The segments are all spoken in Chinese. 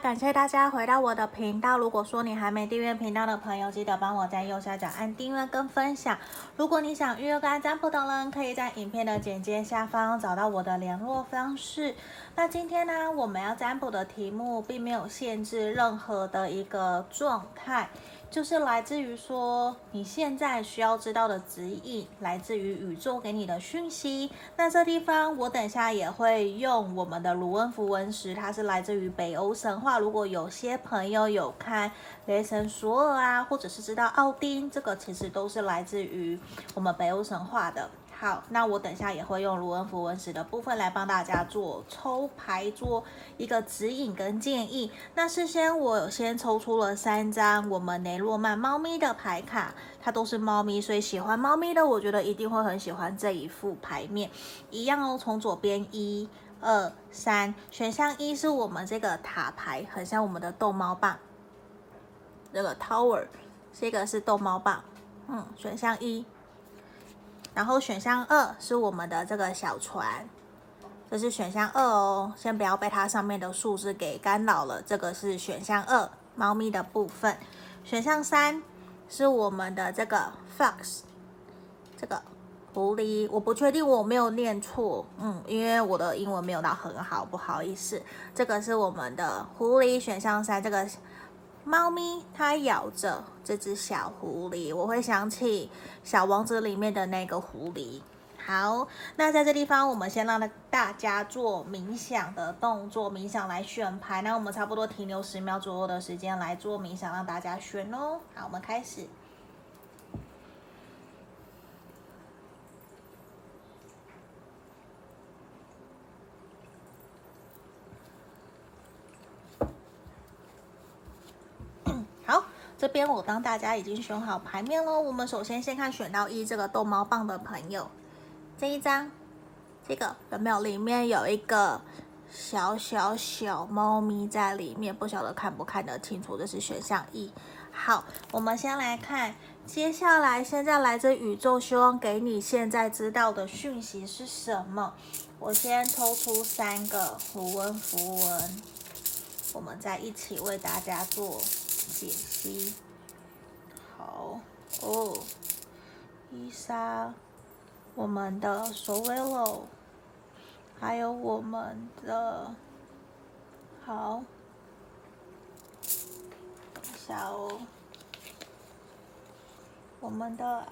感谢大家回到我的频道。如果说你还没订阅频道的朋友，记得帮我在右下角按订阅跟分享。如果你想预约跟占卜的人，可以在影片的简介下方找到我的联络方式。那今天呢，我们要占卜的题目并没有限制任何的一个状态。就是来自于说你现在需要知道的指引，来自于宇宙给你的讯息。那这地方我等下也会用我们的卢恩符文石，它是来自于北欧神话。如果有些朋友有看雷神索尔啊，或者是知道奥丁，这个其实都是来自于我们北欧神话的。好，那我等下也会用卢恩符文石的部分来帮大家做抽牌，做一个指引跟建议。那事先我先抽出了三张我们雷诺曼猫咪的牌卡，它都是猫咪，所以喜欢猫咪的，我觉得一定会很喜欢这一副牌面。一样哦，从左边一、二、三，选项一是我们这个塔牌，很像我们的逗猫棒，这个 tower，这个是逗猫棒，嗯，选项一。然后选项二是我们的这个小船，这是选项二哦，先不要被它上面的数字给干扰了。这个是选项二，猫咪的部分。选项三是我们的这个 fox，这个狐狸，我不确定我没有念错，嗯，因为我的英文没有到很好，不好意思。这个是我们的狐狸，选项三，这个。猫咪它咬着这只小狐狸，我会想起《小王子》里面的那个狐狸。好，那在这地方，我们先让大家做冥想的动作，冥想来选牌。那我们差不多停留十秒左右的时间来做冥想，让大家选哦。好，我们开始。这边我帮大家已经选好牌面喽。我们首先先看选到一这个逗猫棒的朋友，这一张，这个有没有？里面有一个小小小猫咪在里面，不晓得看不看得清楚。这是选项一。好，我们先来看，接下来现在来自宇宙，希望给你现在知道的讯息是什么？我先抽出三个符文符文，我们再一起为大家做。解析，好哦，伊莎，我们的索维罗，还有我们的，好，等一下哦，我们的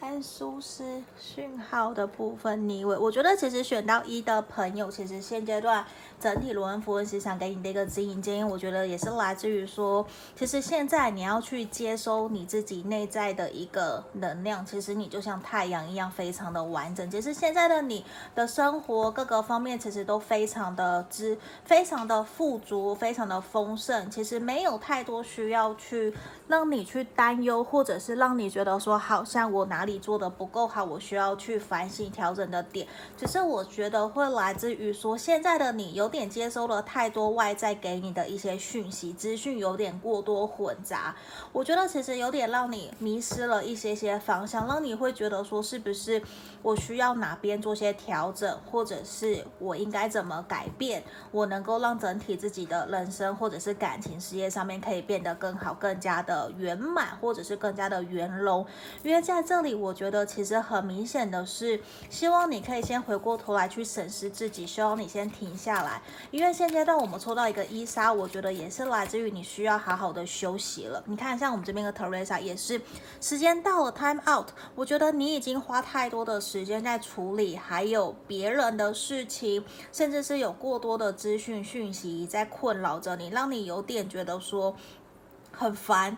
安苏斯讯号的部分，逆位，我觉得其实选到一的朋友，其实现阶段。整体罗恩符文石想给你的一个指引建议，我觉得也是来自于说，其实现在你要去接收你自己内在的一个能量，其实你就像太阳一样，非常的完整。其实现在的你的生活各个方面，其实都非常的之，非常的富足，非常的丰盛。其实没有太多需要去让你去担忧，或者是让你觉得说，好像我哪里做的不够好，我需要去反省调整的点。只是我觉得会来自于说，现在的你有。有点接收了太多外在给你的一些讯息，资讯有点过多混杂，我觉得其实有点让你迷失了一些些方向，让你会觉得说是不是我需要哪边做些调整，或者是我应该怎么改变，我能够让整体自己的人生或者是感情事业上面可以变得更好，更加的圆满，或者是更加的圆融。因为在这里，我觉得其实很明显的是，希望你可以先回过头来去审视自己，希望你先停下来。因为现阶段我们抽到一个伊莎，我觉得也是来自于你需要好好的休息了。你看，像我们这边的 Teresa 也是，时间到了，time out。我觉得你已经花太多的时间在处理还有别人的事情，甚至是有过多的资讯讯息在困扰着你，让你有点觉得说很烦。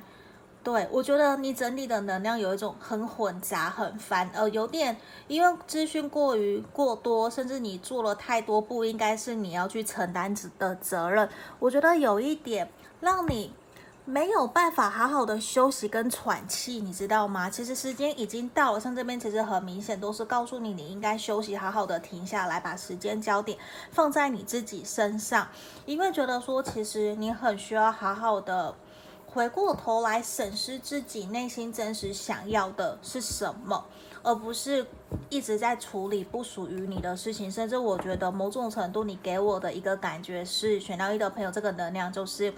对，我觉得你整体的能量有一种很混杂、很烦，呃，有点因为资讯过于过多，甚至你做了太多不应该是你要去承担的责任。我觉得有一点让你没有办法好好的休息跟喘气，你知道吗？其实时间已经到了，像这边其实很明显都是告诉你，你应该休息，好好的停下来，把时间焦点放在你自己身上，因为觉得说其实你很需要好好的。回过头来审视自己内心真实想要的是什么，而不是一直在处理不属于你的事情。甚至我觉得某种程度，你给我的一个感觉是，选到一的朋友，这个能量就是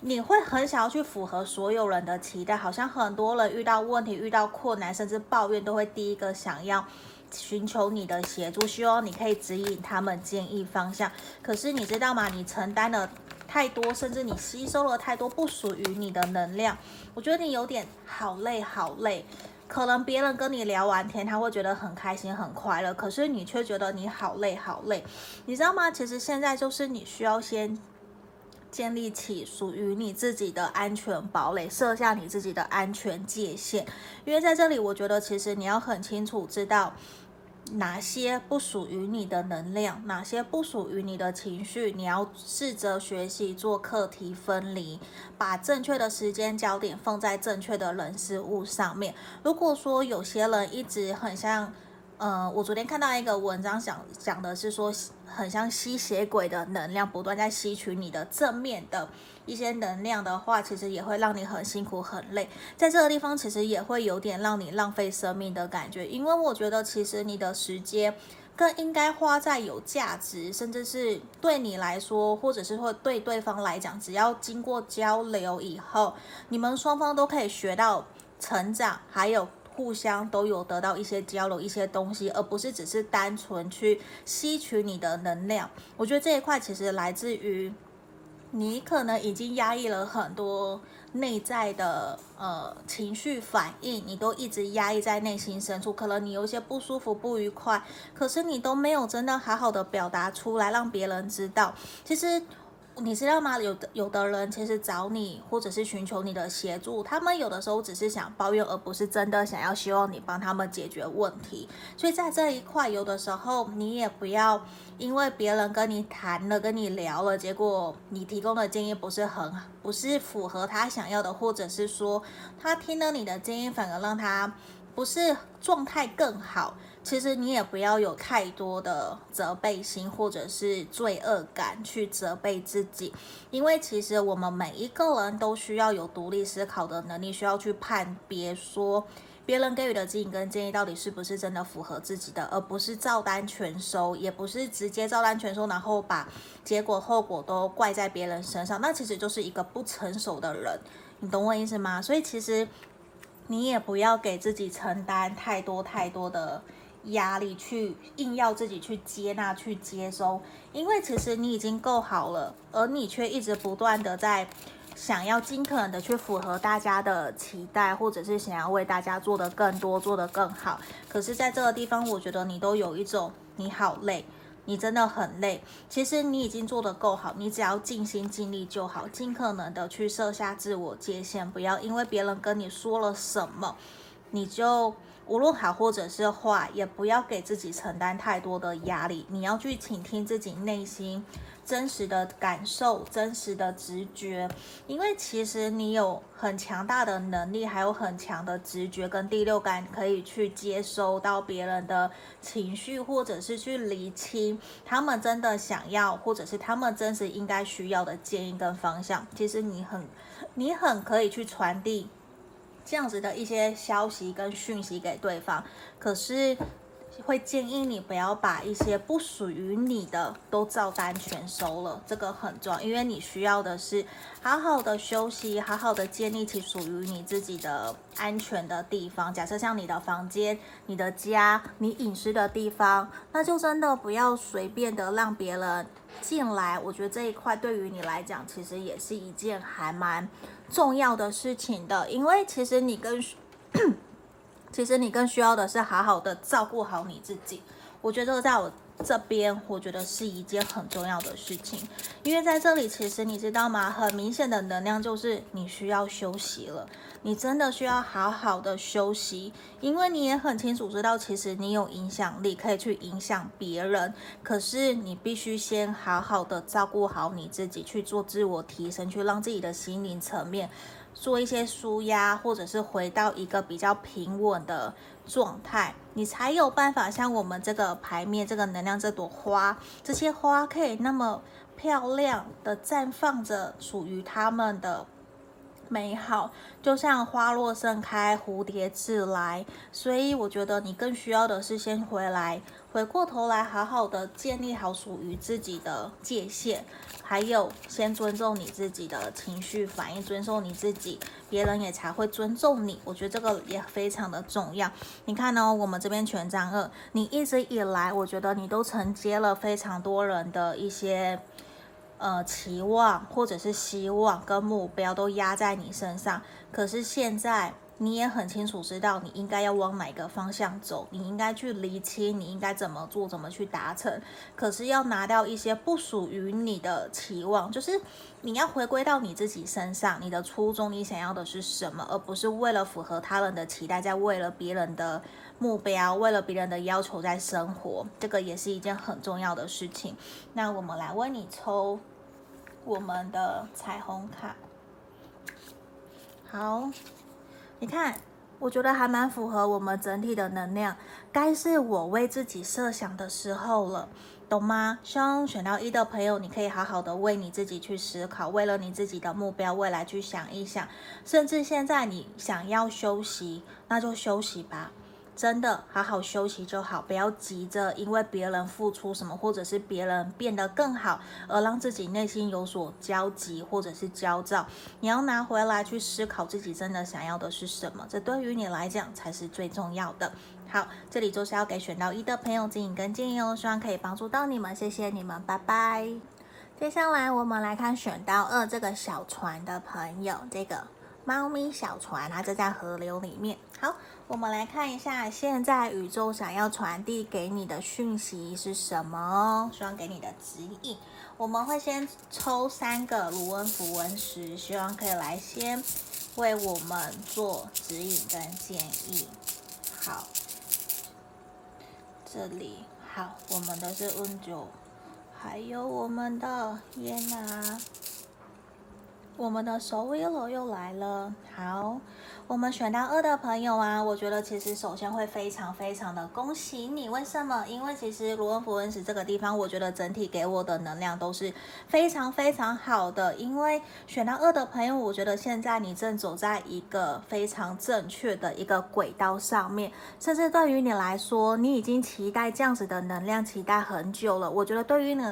你会很想要去符合所有人的期待，好像很多人遇到问题、遇到困难，甚至抱怨，都会第一个想要寻求你的协助，希望你可以指引他们、建议方向。可是你知道吗？你承担了。太多，甚至你吸收了太多不属于你的能量，我觉得你有点好累好累。可能别人跟你聊完天，他会觉得很开心很快乐，可是你却觉得你好累好累。你知道吗？其实现在就是你需要先建立起属于你自己的安全堡垒，设下你自己的安全界限。因为在这里，我觉得其实你要很清楚知道。哪些不属于你的能量，哪些不属于你的情绪，你要试着学习做课题分离，把正确的时间焦点放在正确的人事物上面。如果说有些人一直很像，呃，我昨天看到一个文章讲讲的是说，很像吸血鬼的能量，不断在吸取你的正面的。一些能量的话，其实也会让你很辛苦、很累。在这个地方，其实也会有点让你浪费生命的感觉。因为我觉得，其实你的时间更应该花在有价值，甚至是对你来说，或者是会对对方来讲，只要经过交流以后，你们双方都可以学到成长，还有互相都有得到一些交流、一些东西，而不是只是单纯去吸取你的能量。我觉得这一块其实来自于。你可能已经压抑了很多内在的呃情绪反应，你都一直压抑在内心深处。可能你有些不舒服、不愉快，可是你都没有真的好好的表达出来，让别人知道。其实。你知道吗？有的有的人其实找你，或者是寻求你的协助，他们有的时候只是想抱怨，而不是真的想要希望你帮他们解决问题。所以在这一块，有的时候你也不要因为别人跟你谈了、跟你聊了，结果你提供的建议不是很不是符合他想要的，或者是说他听了你的建议，反而让他不是状态更好。其实你也不要有太多的责备心或者是罪恶感去责备自己，因为其实我们每一个人都需要有独立思考的能力，需要去判别说别人给予的指引跟建议到底是不是真的符合自己的，而不是照单全收，也不是直接照单全收，然后把结果后果都怪在别人身上，那其实就是一个不成熟的人，你懂我意思吗？所以其实你也不要给自己承担太多太多的。压力去硬要自己去接纳、去接收，因为其实你已经够好了，而你却一直不断的在想要尽可能的去符合大家的期待，或者是想要为大家做得更多、做得更好。可是，在这个地方，我觉得你都有一种你好累，你真的很累。其实你已经做得够好，你只要尽心尽力就好，尽可能的去设下自我界限，不要因为别人跟你说了什么，你就。无论好或者是坏，也不要给自己承担太多的压力。你要去倾听自己内心真实的感受、真实的直觉，因为其实你有很强大的能力，还有很强的直觉跟第六感，可以去接收到别人的情绪，或者是去厘清他们真的想要，或者是他们真实应该需要的建议跟方向。其实你很，你很可以去传递。这样子的一些消息跟讯息给对方，可是会建议你不要把一些不属于你的都照单全收了，这个很重要，因为你需要的是好好的休息，好好的建立起属于你自己的安全的地方。假设像你的房间、你的家、你隐私的地方，那就真的不要随便的让别人进来。我觉得这一块对于你来讲，其实也是一件还蛮。重要的事情的，因为其实你更，其实你更需要的是好好的照顾好你自己。我觉得在我这边，我觉得是一件很重要的事情，因为在这里，其实你知道吗？很明显的能量就是你需要休息了。你真的需要好好的休息，因为你也很清楚知道，其实你有影响力，可以去影响别人。可是你必须先好好的照顾好你自己，去做自我提升，去让自己的心灵层面做一些舒压，或者是回到一个比较平稳的状态，你才有办法像我们这个牌面、这个能量、这朵花，这些花可以那么漂亮的绽放着属于他们的。美好，就像花落盛开，蝴蝶自来。所以我觉得你更需要的是先回来，回过头来，好好的建立好属于自己的界限，还有先尊重你自己的情绪反应，尊重你自己，别人也才会尊重你。我觉得这个也非常的重要。你看呢、我们这边权杖二，你一直以来，我觉得你都承接了非常多人的一些。呃，期望或者是希望跟目标都压在你身上，可是现在你也很清楚知道你应该要往哪个方向走，你应该去厘清你应该怎么做，怎么去达成。可是要拿掉一些不属于你的期望，就是你要回归到你自己身上，你的初衷，你想要的是什么，而不是为了符合他人的期待，在为了别人的目标，为了别人的要求在生活。这个也是一件很重要的事情。那我们来为你抽。我们的彩虹卡，好，你看，我觉得还蛮符合我们整体的能量。该是我为自己设想的时候了，懂吗？希望选到一的朋友，你可以好好的为你自己去思考，为了你自己的目标未来去想一想。甚至现在你想要休息，那就休息吧。真的好好休息就好，不要急着因为别人付出什么，或者是别人变得更好，而让自己内心有所焦急或者是焦躁。你要拿回来去思考自己真的想要的是什么，这对于你来讲才是最重要的。好，这里就是要给选到一的朋友指引跟建议哦，希望可以帮助到你们，谢谢你们，拜拜。接下来我们来看选到二这个小船的朋友，这个。猫咪小船啊，就在河流里面。好，我们来看一下，现在宇宙想要传递给你的讯息是什么？希望给你的指引。我们会先抽三个卢恩符文石，希望可以来先为我们做指引跟建议。好，这里好，我们的是温九，还有我们的耶娜。我们的守护龙又来了，好，我们选到二的朋友啊，我觉得其实首先会非常非常的恭喜你，为什么？因为其实卢恩符文石这个地方，我觉得整体给我的能量都是非常非常好的，因为选到二的朋友，我觉得现在你正走在一个非常正确的一个轨道上面，甚至对于你来说，你已经期待这样子的能量，期待很久了。我觉得对于你。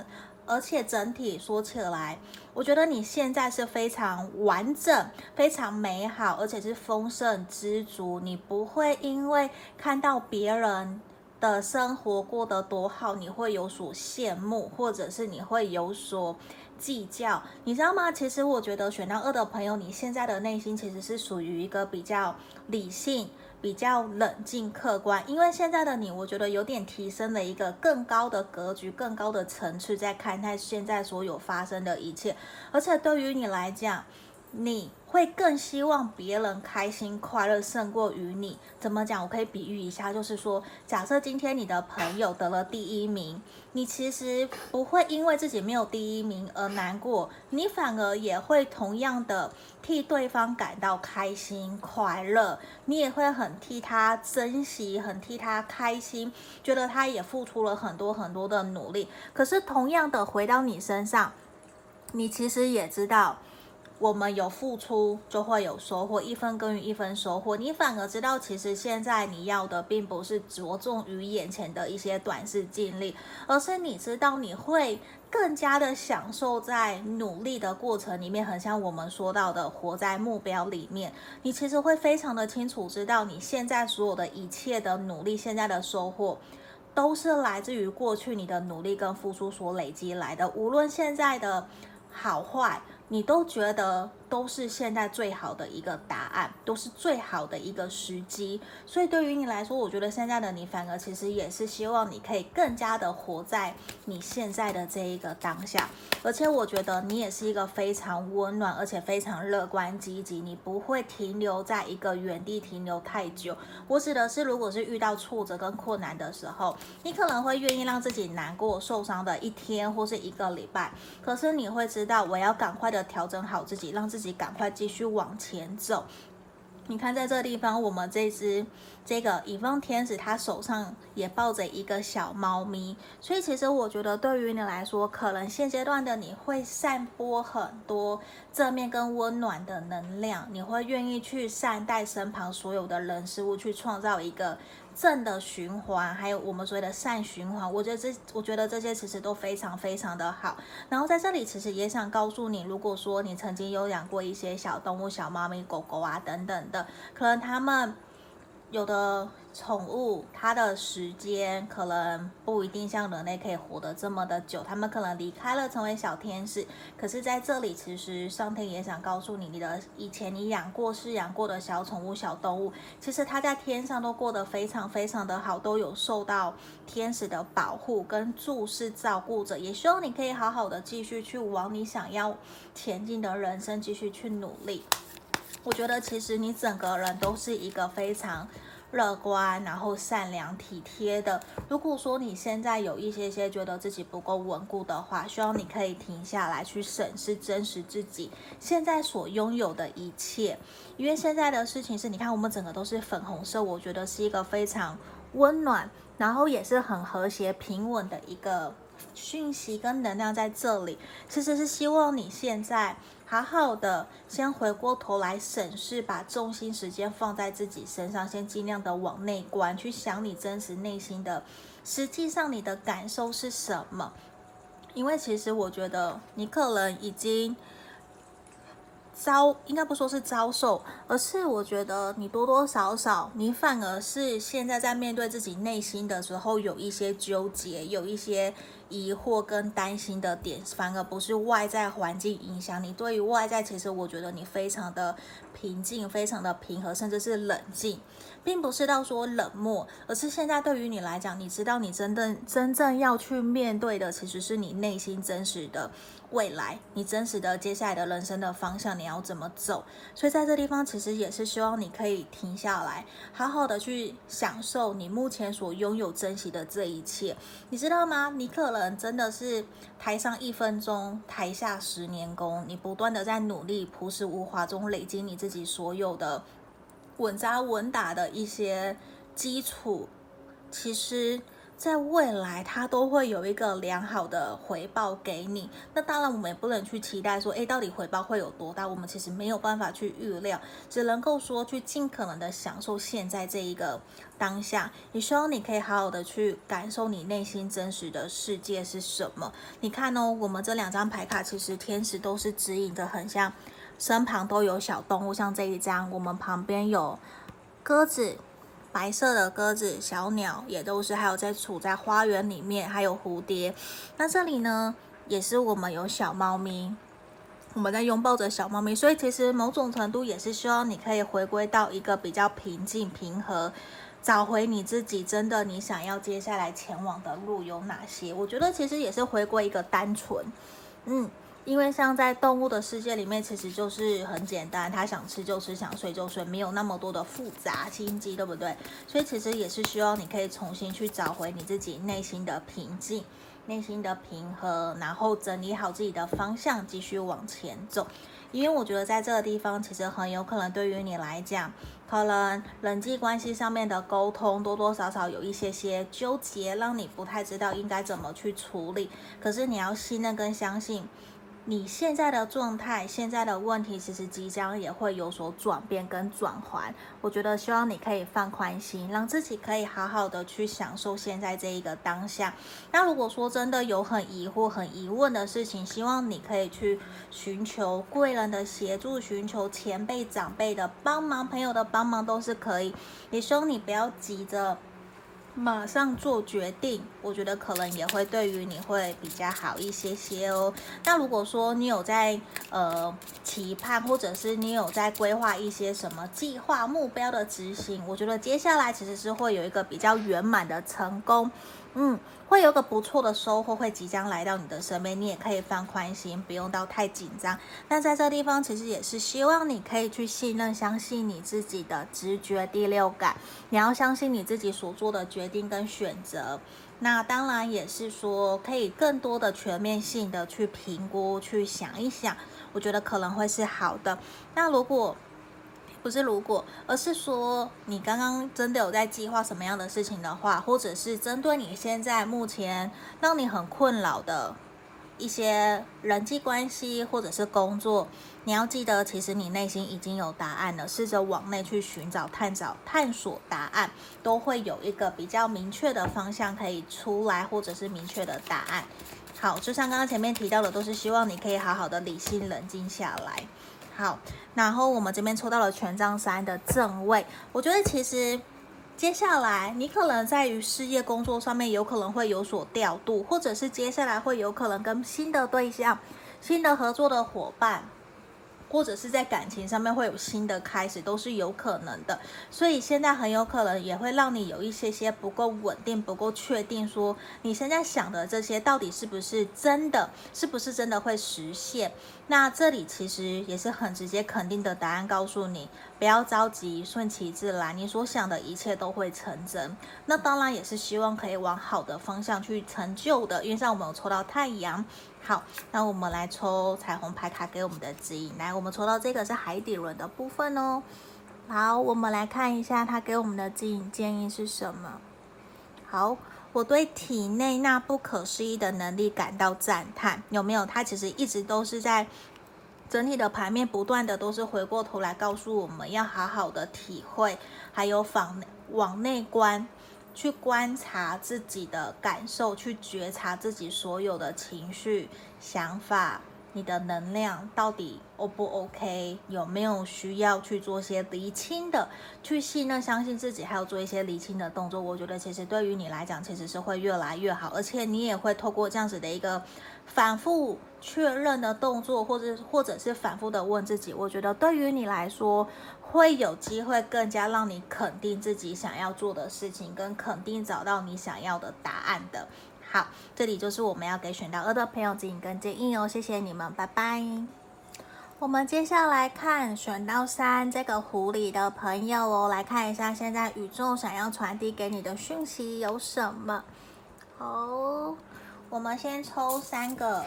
而且整体说起来，我觉得你现在是非常完整、非常美好，而且是丰盛知足。你不会因为看到别人的生活过得多好，你会有所羡慕，或者是你会有所计较。你知道吗？其实我觉得选到二的朋友，你现在的内心其实是属于一个比较理性。比较冷静客观，因为现在的你，我觉得有点提升了一个更高的格局、更高的层次，在看待现在所有发生的一切。而且对于你来讲，你会更希望别人开心快乐胜过于你。怎么讲？我可以比喻一下，就是说，假设今天你的朋友得了第一名，你其实不会因为自己没有第一名而难过，你反而也会同样的替对方感到开心快乐，你也会很替他珍惜，很替他开心，觉得他也付出了很多很多的努力。可是同样的回到你身上，你其实也知道。我们有付出，就会有收获，一分耕耘一分收获。你反而知道，其实现在你要的并不是着重于眼前的一些短视经历，而是你知道你会更加的享受在努力的过程里面，很像我们说到的活在目标里面。你其实会非常的清楚知道，你现在所有的一切的努力，现在的收获，都是来自于过去你的努力跟付出所累积来的，无论现在的好坏。你都觉得都是现在最好的一个答案，都是最好的一个时机。所以对于你来说，我觉得现在的你反而其实也是希望你可以更加的活在你现在的这一个当下。而且我觉得你也是一个非常温暖，而且非常乐观积极，你不会停留在一个原地停留太久。我指的是，如果是遇到挫折跟困难的时候，你可能会愿意让自己难过、受伤的一天或是一个礼拜，可是你会知道，我要赶快的。调整好自己，让自己自己赶快继续往前走。你看，在这个地方，我们这只这个乙方天使，他手上也抱着一个小猫咪，所以其实我觉得，对于你来说，可能现阶段的你会散播很多正面跟温暖的能量，你会愿意去善待身旁所有的人事物，去创造一个。正的循环，还有我们所谓的善循环，我觉得这，我觉得这些其实都非常非常的好。然后在这里，其实也想告诉你，如果说你曾经有养过一些小动物、小猫咪、狗狗啊等等的，可能它们。有的宠物，它的时间可能不一定像人类可以活得这么的久，他们可能离开了，成为小天使。可是在这里，其实上天也想告诉你，你的以前你养过、饲养过的小宠物、小动物，其实它在天上都过得非常非常的好，都有受到天使的保护跟注视照顾着。也希望你可以好好的继续去往你想要前进的人生继续去努力。我觉得其实你整个人都是一个非常乐观，然后善良体贴的。如果说你现在有一些些觉得自己不够稳固的话，希望你可以停下来去审视真实自己现在所拥有的一切。因为现在的事情是，你看我们整个都是粉红色，我觉得是一个非常温暖，然后也是很和谐平稳的一个讯息跟能量在这里。其实是希望你现在。好好的，先回过头来审视，把重心时间放在自己身上，先尽量的往内观，去想你真实内心的，实际上你的感受是什么？因为其实我觉得你可能已经遭，应该不说是遭受，而是我觉得你多多少少，你反而是现在在面对自己内心的时候，有一些纠结，有一些。疑惑跟担心的点，反而不是外在环境影响你。对于外在，其实我觉得你非常的平静，非常的平和，甚至是冷静，并不是到说冷漠，而是现在对于你来讲，你知道你真正真正要去面对的，其实是你内心真实的未来，你真实的接下来的人生的方向，你要怎么走。所以在这地方，其实也是希望你可以停下来，好好的去享受你目前所拥有、珍惜的这一切。你知道吗？你可能。真的是台上一分钟，台下十年功。你不断的在努力，朴实无华中累积你自己所有的稳扎稳打的一些基础。其实。在未来，它都会有一个良好的回报给你。那当然，我们也不能去期待说，诶，到底回报会有多大？我们其实没有办法去预料，只能够说去尽可能的享受现在这一个当下。也希望你可以好好的去感受你内心真实的世界是什么。你看哦，我们这两张牌卡，其实天使都是指引的，很像身旁都有小动物，像这一张，我们旁边有鸽子。白色的鸽子、小鸟也都是，还有在处在花园里面，还有蝴蝶。那这里呢，也是我们有小猫咪，我们在拥抱着小猫咪，所以其实某种程度也是希望你可以回归到一个比较平静、平和，找回你自己。真的，你想要接下来前往的路有哪些？我觉得其实也是回归一个单纯，嗯。因为像在动物的世界里面，其实就是很简单，它想吃就吃，想睡就睡，没有那么多的复杂心机，对不对？所以其实也是希望你可以重新去找回你自己内心的平静、内心的平和，然后整理好自己的方向，继续往前走。因为我觉得在这个地方，其实很有可能对于你来讲，可能人际关系上面的沟通多多少少有一些些纠结，让你不太知道应该怎么去处理。可是你要信任跟相信。你现在的状态，现在的问题，其实即将也会有所转变跟转换。我觉得希望你可以放宽心，让自己可以好好的去享受现在这一个当下。那如果说真的有很疑惑、很疑问的事情，希望你可以去寻求贵人的协助，寻求前辈长辈的帮忙，朋友的帮忙都是可以。也希望你不要急着。马上做决定，我觉得可能也会对于你会比较好一些些哦。那如果说你有在呃期盼，或者是你有在规划一些什么计划目标的执行，我觉得接下来其实是会有一个比较圆满的成功。嗯，会有个不错的收获，会即将来到你的身边，你也可以放宽心，不用到太紧张。那在这个地方，其实也是希望你可以去信任、相信你自己的直觉、第六感。你要相信你自己所做的决定跟选择。那当然也是说，可以更多的全面性的去评估、去想一想，我觉得可能会是好的。那如果不是如果，而是说你刚刚真的有在计划什么样的事情的话，或者是针对你现在目前让你很困扰的一些人际关系或者是工作，你要记得，其实你内心已经有答案了。试着往内去寻找、探找、探索答案，都会有一个比较明确的方向可以出来，或者是明确的答案。好，就像刚刚前面提到的，都是希望你可以好好的理性冷静下来。好，然后我们这边抽到了权杖三的正位，我觉得其实接下来你可能在于事业工作上面有可能会有所调度，或者是接下来会有可能跟新的对象、新的合作的伙伴。或者是在感情上面会有新的开始，都是有可能的。所以现在很有可能也会让你有一些些不够稳定、不够确定，说你现在想的这些到底是不是真的，是不是真的会实现？那这里其实也是很直接肯定的答案，告诉你不要着急，顺其自然，你所想的一切都会成真。那当然也是希望可以往好的方向去成就的，因为像我们有抽到太阳。好，那我们来抽彩虹牌卡给我们的指引。来，我们抽到这个是海底轮的部分哦。好，我们来看一下它给我们的指引建议是什么。好，我对体内那不可思议的能力感到赞叹。有没有？他其实一直都是在整体的牌面，不断的都是回过头来告诉我们要好好的体会，还有往往内观。去观察自己的感受，去觉察自己所有的情绪、想法，你的能量到底 O 不 OK？有没有需要去做些厘清的？去信任、相信自己，还有做一些厘清的动作。我觉得其实对于你来讲，其实是会越来越好，而且你也会透过这样子的一个反复确认的动作，或者或者是反复的问自己，我觉得对于你来说。会有机会更加让你肯定自己想要做的事情，跟肯定找到你想要的答案的。好，这里就是我们要给选到二的朋友指引跟建议哦，谢谢你们，拜拜。我们接下来看选到三这个狐狸的朋友哦，来看一下现在宇宙想要传递给你的讯息有什么。好，我们先抽三个。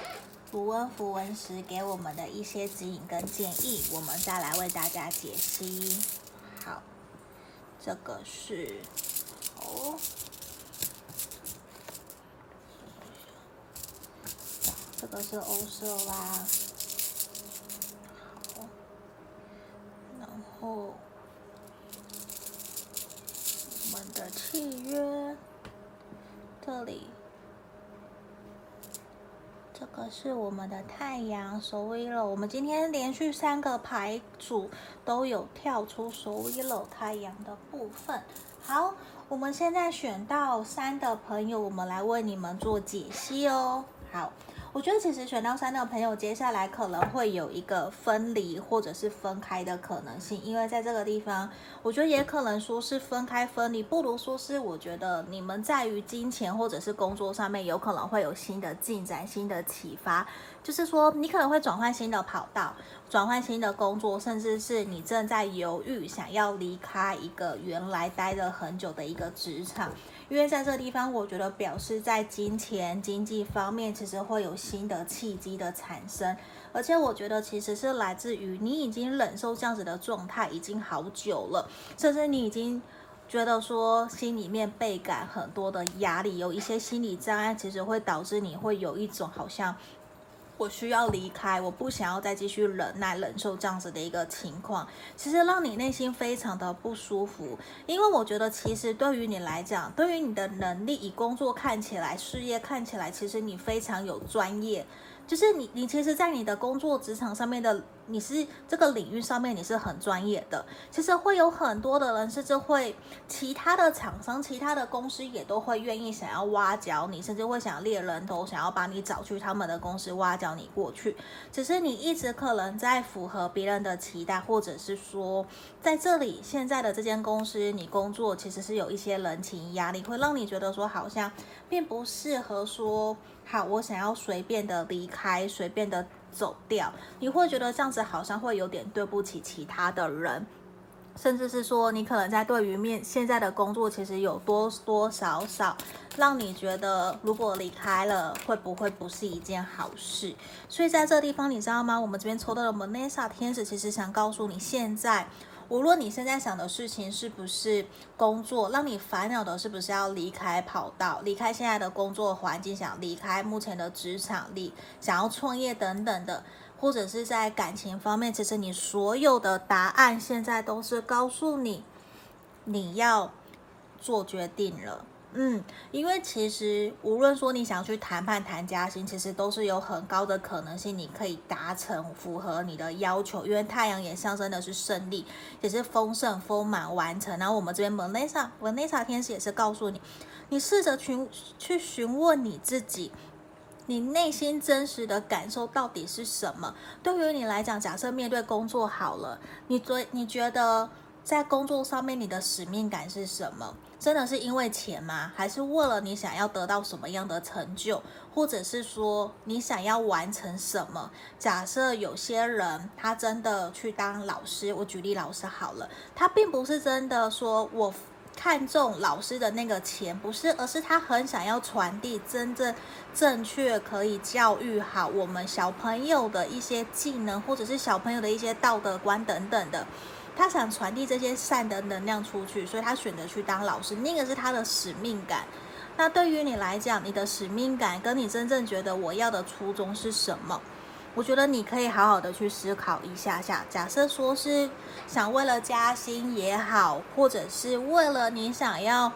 符文符文石给我们的一些指引跟建议，我们再来为大家解析。好，这个是哦，这个是欧瑟拉。好，然后我们的契约这里。这个是我们的太阳守卫了。我们今天连续三个牌组都有跳出守卫了太阳的部分。好，我们现在选到三的朋友，我们来为你们做解析哦。好。我觉得其实选到三的朋友，接下来可能会有一个分离或者是分开的可能性，因为在这个地方，我觉得也可能说是分开分离，不如说是我觉得你们在于金钱或者是工作上面有可能会有新的进展、新的启发，就是说你可能会转换新的跑道，转换新的工作，甚至是你正在犹豫想要离开一个原来待了很久的一个职场。因为在这个地方，我觉得表示在金钱经济方面，其实会有新的契机的产生，而且我觉得其实是来自于你已经忍受这样子的状态已经好久了，甚至你已经觉得说心里面倍感很多的压力，有一些心理障碍，其实会导致你会有一种好像。我需要离开，我不想要再继续忍耐、忍受这样子的一个情况，其实让你内心非常的不舒服。因为我觉得，其实对于你来讲，对于你的能力，以工作看起来、事业看起来，其实你非常有专业。就是你，你其实，在你的工作职场上面的，你是这个领域上面你是很专业的。其实会有很多的人，甚至会其他的厂商、其他的公司也都会愿意想要挖角你，甚至会想猎人头，想要把你找去他们的公司挖角你过去。只是你一直可能在符合别人的期待，或者是说在这里现在的这间公司，你工作其实是有一些人情压力，会让你觉得说好像并不适合说。好，我想要随便的离开，随便的走掉，你会觉得这样子好像会有点对不起其他的人，甚至是说你可能在对于面现在的工作，其实有多多少少让你觉得，如果离开了，会不会不是一件好事？所以在这个地方，你知道吗？我们这边抽到的蒙娜莎天使，其实想告诉你，现在。无论你现在想的事情是不是工作，让你烦恼的是不是要离开跑道，离开现在的工作环境，想离开目前的职场里，想要创业等等的，或者是在感情方面，其实你所有的答案现在都是告诉你，你要做决定了。嗯，因为其实无论说你想去谈判谈加薪，其实都是有很高的可能性，你可以达成符合你的要求。因为太阳也象征的是胜利，也是丰盛、丰满、完成。然后我们这边 Vanessa，Vanessa 天使也是告诉你，你试着去去询问你自己，你内心真实的感受到底是什么？对于你来讲，假设面对工作好了，你觉你觉得在工作上面你的使命感是什么？真的是因为钱吗？还是为了你想要得到什么样的成就，或者是说你想要完成什么？假设有些人他真的去当老师，我举例老师好了，他并不是真的说我看中老师的那个钱，不是，而是他很想要传递真正正确可以教育好我们小朋友的一些技能，或者是小朋友的一些道德观等等的。他想传递这些善的能量出去，所以他选择去当老师，那个是他的使命感。那对于你来讲，你的使命感跟你真正觉得我要的初衷是什么？我觉得你可以好好的去思考一下下。假设说是想为了加薪也好，或者是为了你想要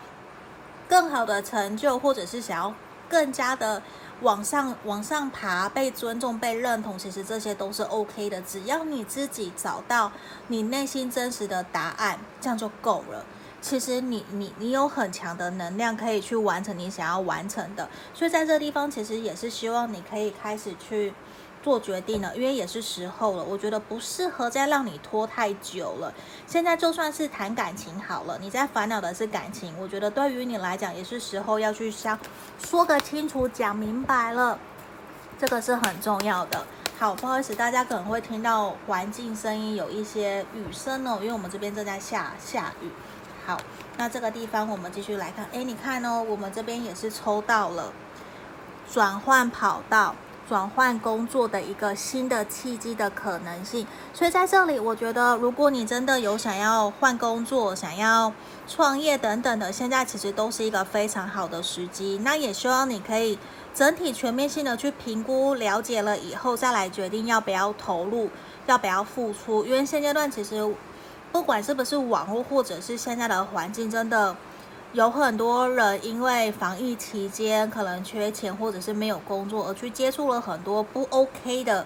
更好的成就，或者是想要更加的。往上往上爬，被尊重、被认同，其实这些都是 OK 的。只要你自己找到你内心真实的答案，这样就够了。其实你你你有很强的能量，可以去完成你想要完成的。所以在这个地方，其实也是希望你可以开始去。做决定了，因为也是时候了。我觉得不适合再让你拖太久了。现在就算是谈感情好了，你在烦恼的是感情，我觉得对于你来讲也是时候要去想说个清楚、讲明白了，这个是很重要的。好，不好意思，大家可能会听到环境声音有一些雨声哦，因为我们这边正在下下雨。好，那这个地方我们继续来看，诶，你看哦，我们这边也是抽到了转换跑道。转换工作的一个新的契机的可能性，所以在这里，我觉得如果你真的有想要换工作、想要创业等等的，现在其实都是一个非常好的时机。那也希望你可以整体全面性的去评估、了解了以后，再来决定要不要投入、要不要付出。因为现阶段其实不管是不是网络，或者是现在的环境，真的。有很多人因为防疫期间可能缺钱或者是没有工作，而去接触了很多不 OK 的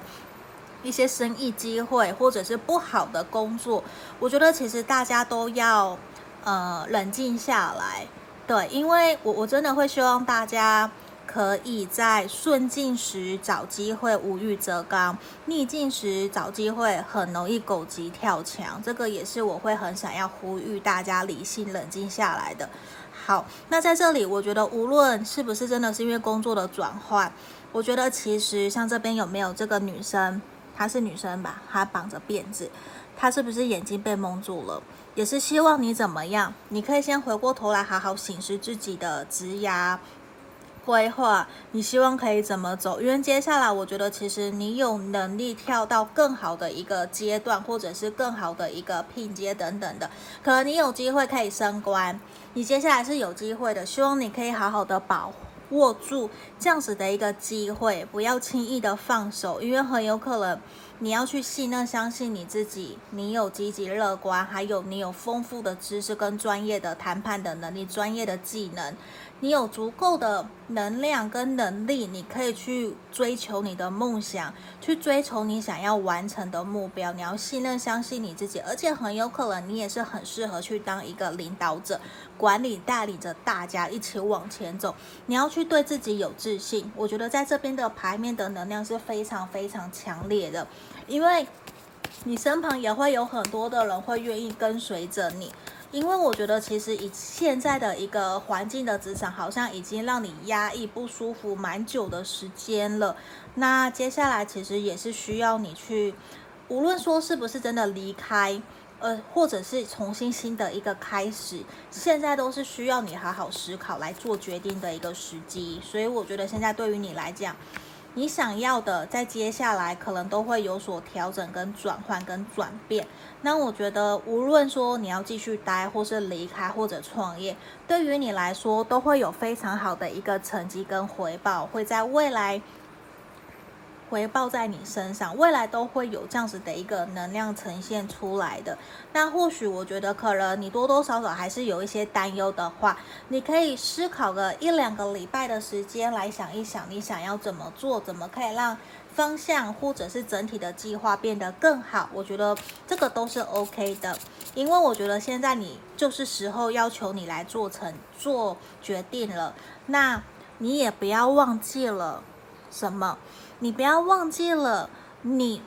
一些生意机会，或者是不好的工作。我觉得其实大家都要呃冷静下来，对，因为我我真的会希望大家可以在顺境时找机会无欲则刚，逆境时找机会很容易狗急跳墙。这个也是我会很想要呼吁大家理性冷静下来的。好，那在这里，我觉得无论是不是真的是因为工作的转换，我觉得其实像这边有没有这个女生，她是女生吧，她绑着辫子，她是不是眼睛被蒙住了？也是希望你怎么样？你可以先回过头来好好审视自己的职涯规划，你希望可以怎么走？因为接下来我觉得其实你有能力跳到更好的一个阶段，或者是更好的一个聘阶等等的，可能你有机会可以升官。你接下来是有机会的，希望你可以好好的把握住这样子的一个机会，不要轻易的放手，因为很有可能你要去信任、相信你自己，你有积极乐观，还有你有丰富的知识跟专业的谈判的能力、专业的技能。你有足够的能量跟能力，你可以去追求你的梦想，去追求你想要完成的目标。你要信任、相信你自己，而且很有可能你也是很适合去当一个领导者，管理、带领着大家一起往前走。你要去对自己有自信。我觉得在这边的牌面的能量是非常非常强烈的，因为你身旁也会有很多的人会愿意跟随着你。因为我觉得，其实以现在的一个环境的职场，好像已经让你压抑不舒服蛮久的时间了。那接下来其实也是需要你去，无论说是不是真的离开，呃，或者是重新新的一个开始，现在都是需要你好好思考来做决定的一个时机。所以我觉得现在对于你来讲，你想要的在接下来可能都会有所调整、跟转换、跟转变。那我觉得，无论说你要继续待，或是离开，或者创业，对于你来说都会有非常好的一个成绩跟回报，会在未来。回报在你身上，未来都会有这样子的一个能量呈现出来的。那或许我觉得，可能你多多少少还是有一些担忧的话，你可以思考个一两个礼拜的时间来想一想，你想要怎么做，怎么可以让方向或者是整体的计划变得更好。我觉得这个都是 OK 的，因为我觉得现在你就是时候要求你来做成做决定了。那你也不要忘记了什么。你不要忘记了，你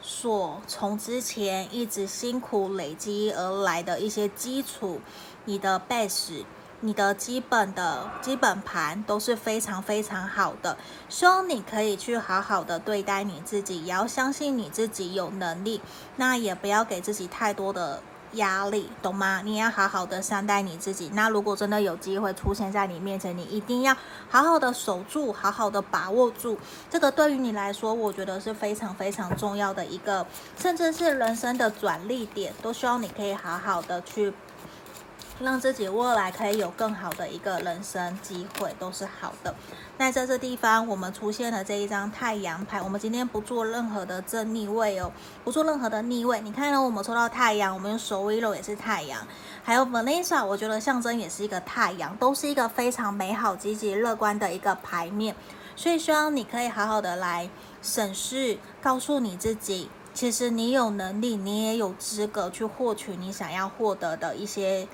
所从之前一直辛苦累积而来的一些基础，你的 base，你的基本的基本盘都是非常非常好的。希望你可以去好好的对待你自己，也要相信你自己有能力，那也不要给自己太多的。压力，懂吗？你要好好的善待你自己。那如果真的有机会出现在你面前，你一定要好好的守住，好好的把握住。这个对于你来说，我觉得是非常非常重要的一个，甚至是人生的转捩点，都希望你可以好好的去。让自己未来可以有更好的一个人生机会，都是好的。那在这地方，我们出现了这一张太阳牌。我们今天不做任何的正逆位哦，不做任何的逆位。你看到我们抽到太阳，我们用手威肉也是太阳，还有 Vanessa，我觉得象征也是一个太阳，都是一个非常美好、积极、乐观的一个牌面。所以希望你可以好好的来审视，告诉你自己，其实你有能力，你也有资格去获取你想要获得的一些。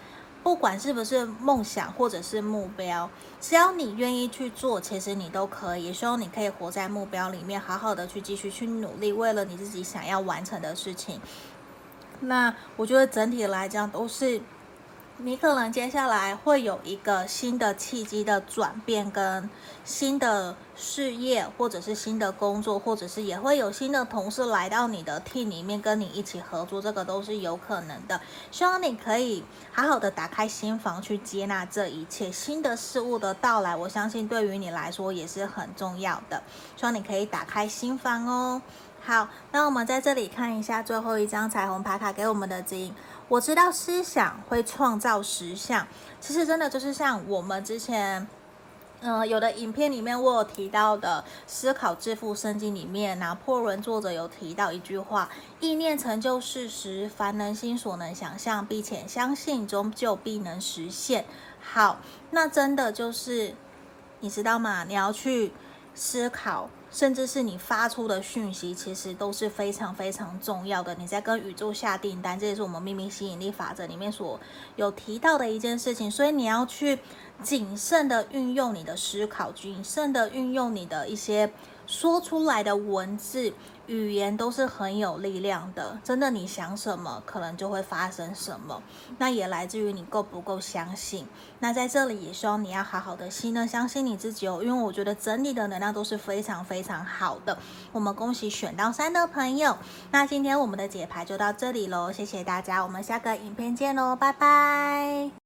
不管是不是梦想或者是目标，只要你愿意去做，其实你都可以。希望你可以活在目标里面，好好的去继续去努力，为了你自己想要完成的事情。那我觉得整体来讲都是。你可能接下来会有一个新的契机的转变，跟新的事业，或者是新的工作，或者是也会有新的同事来到你的 team 里面跟你一起合作，这个都是有可能的。希望你可以好好的打开心房去接纳这一切新的事物的到来，我相信对于你来说也是很重要的。希望你可以打开心房哦。好，那我们在这里看一下最后一张彩虹牌卡给我们的指引。我知道思想会创造实相，其实真的就是像我们之前，嗯、有的影片里面我有提到的《思考致富圣经》里面，拿破仑作者有提到一句话：“意念成就事实，凡人心所能想象并且相信，终究必能实现。”好，那真的就是你知道吗？你要去思考。甚至是你发出的讯息，其实都是非常非常重要的。你在跟宇宙下订单，这也是我们秘密吸引力法则里面所有提到的一件事情。所以你要去谨慎的运用你的思考，谨慎的运用你的一些说出来的文字。语言都是很有力量的，真的，你想什么，可能就会发生什么。那也来自于你够不够相信。那在这里也希望你要好好的信任，相信你自己哦，因为我觉得整体的能量都是非常非常好的。我们恭喜选到三的朋友。那今天我们的解牌就到这里喽，谢谢大家，我们下个影片见喽，拜拜。